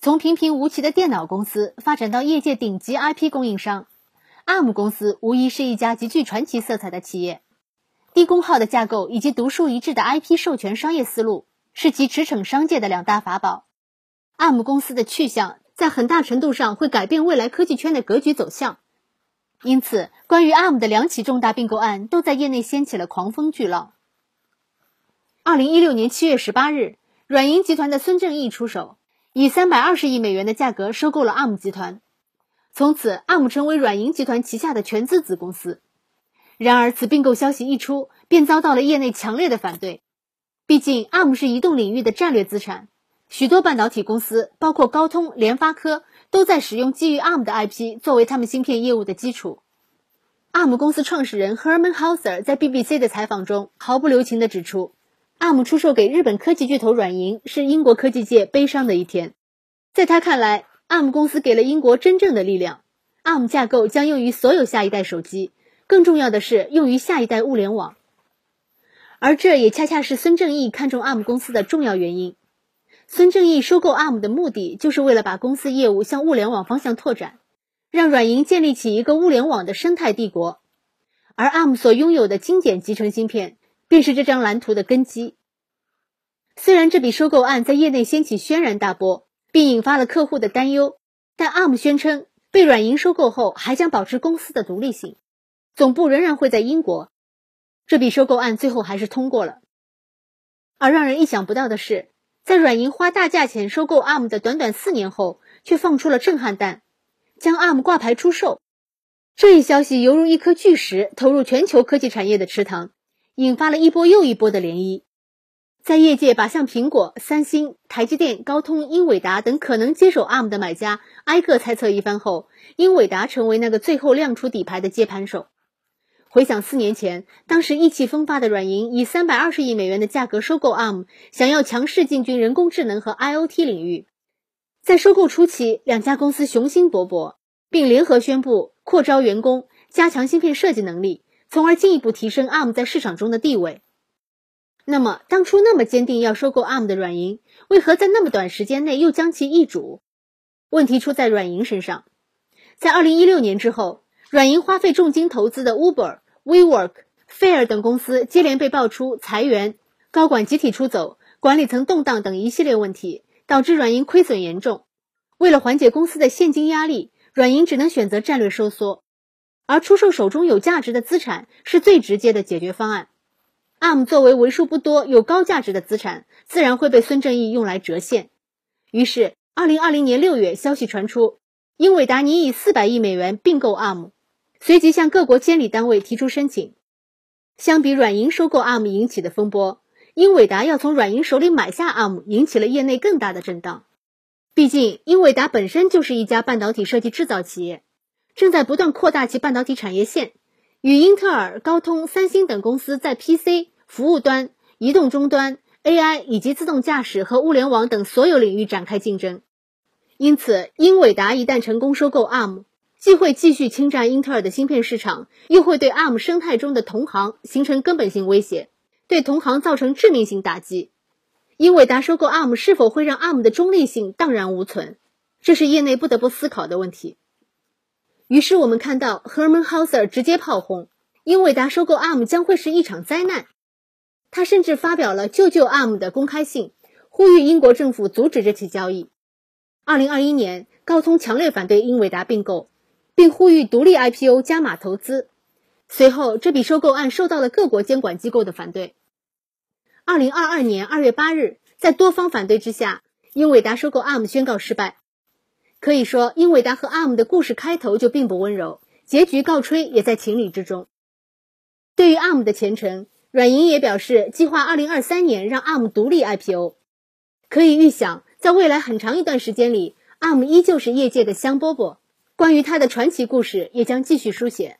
从平平无奇的电脑公司发展到业界顶级 IP 供应商，ARM 公司无疑是一家极具传奇色彩的企业。低功耗的架构以及独树一帜的 IP 授权商业思路，是其驰骋商界的两大法宝。ARM 公司的去向在很大程度上会改变未来科技圈的格局走向。因此，关于 ARM 的两起重大并购案都在业内掀起了狂风巨浪。二零一六年七月十八日，软银集团的孙正义出手。以三百二十亿美元的价格收购了 ARM 集团，从此 ARM 成为软银集团旗下的全资子公司。然而，此并购消息一出，便遭到了业内强烈的反对。毕竟，ARM 是移动领域的战略资产，许多半导体公司，包括高通、联发科，都在使用基于 ARM 的 IP 作为他们芯片业务的基础。ARM 公司创始人 Herman Hauser 在 BBC 的采访中毫不留情地指出。ARM 出售给日本科技巨头软银是英国科技界悲伤的一天。在他看来，ARM 公司给了英国真正的力量。ARM 架构将用于所有下一代手机，更重要的是用于下一代物联网。而这也恰恰是孙正义看中 ARM 公司的重要原因。孙正义收购 ARM 的目的，就是为了把公司业务向物联网方向拓展，让软银建立起一个物联网的生态帝国。而 ARM 所拥有的精简集成芯片。便是这张蓝图的根基。虽然这笔收购案在业内掀起轩然大波，并引发了客户的担忧，但 ARM 宣称被软银收购后还将保持公司的独立性，总部仍然会在英国。这笔收购案最后还是通过了。而让人意想不到的是，在软银花大价钱收购 ARM 的短短四年后，却放出了震撼弹，将 ARM 挂牌出售。这一消息犹如一颗巨石投入全球科技产业的池塘。引发了一波又一波的涟漪，在业界把像苹果、三星、台积电、高通、英伟达等可能接手 ARM 的买家挨个猜测一番后，英伟达成为那个最后亮出底牌的接盘手。回想四年前，当时意气风发的软银以三百二十亿美元的价格收购 ARM，想要强势进军人工智能和 IoT 领域。在收购初期，两家公司雄心勃勃，并联合宣布扩招员工，加强芯片设计能力。从而进一步提升 ARM 在市场中的地位。那么，当初那么坚定要收购 ARM 的软银，为何在那么短时间内又将其易主？问题出在软银身上。在2016年之后，软银花费重金投资的 Uber、WeWork、Fair 等公司接连被爆出裁员、高管集体出走、管理层动荡等一系列问题，导致软银亏损严重。为了缓解公司的现金压力，软银只能选择战略收缩。而出售手中有价值的资产是最直接的解决方案。ARM 作为为数不多有高价值的资产，自然会被孙正义用来折现。于是，二零二零年六月，消息传出，英伟达拟以四百亿美元并购 ARM，随即向各国监理单位提出申请。相比软银收购 ARM 引起的风波，英伟达要从软银手里买下 ARM，引起了业内更大的震荡。毕竟，英伟达本身就是一家半导体设计制造企业。正在不断扩大其半导体产业线，与英特尔、高通、三星等公司在 PC、服务端、移动终端、AI 以及自动驾驶和物联网等所有领域展开竞争。因此，英伟达一旦成功收购 ARM，既会继续侵占英特尔的芯片市场，又会对 ARM 生态中的同行形成根本性威胁，对同行造成致命性打击。英伟达收购 ARM 是否会让 ARM 的中立性荡然无存？这是业内不得不思考的问题。于是我们看到，Herman Hauser 直接炮轰英伟达收购 ARM 将会是一场灾难。他甚至发表了救救 ARM 的公开信，呼吁英国政府阻止这起交易。二零二一年，高通强烈反对英伟达并购，并呼吁独立 IPO 加码投资。随后，这笔收购案受到了各国监管机构的反对。二零二二年二月八日，在多方反对之下，英伟达收购 ARM 宣告失败。可以说，英伟达和 ARM 的故事开头就并不温柔，结局告吹也在情理之中。对于 ARM 的前程，软银也表示计划二零二三年让 ARM 独立 IPO。可以预想，在未来很长一段时间里，ARM 依旧是业界的香饽饽，关于它的传奇故事也将继续书写。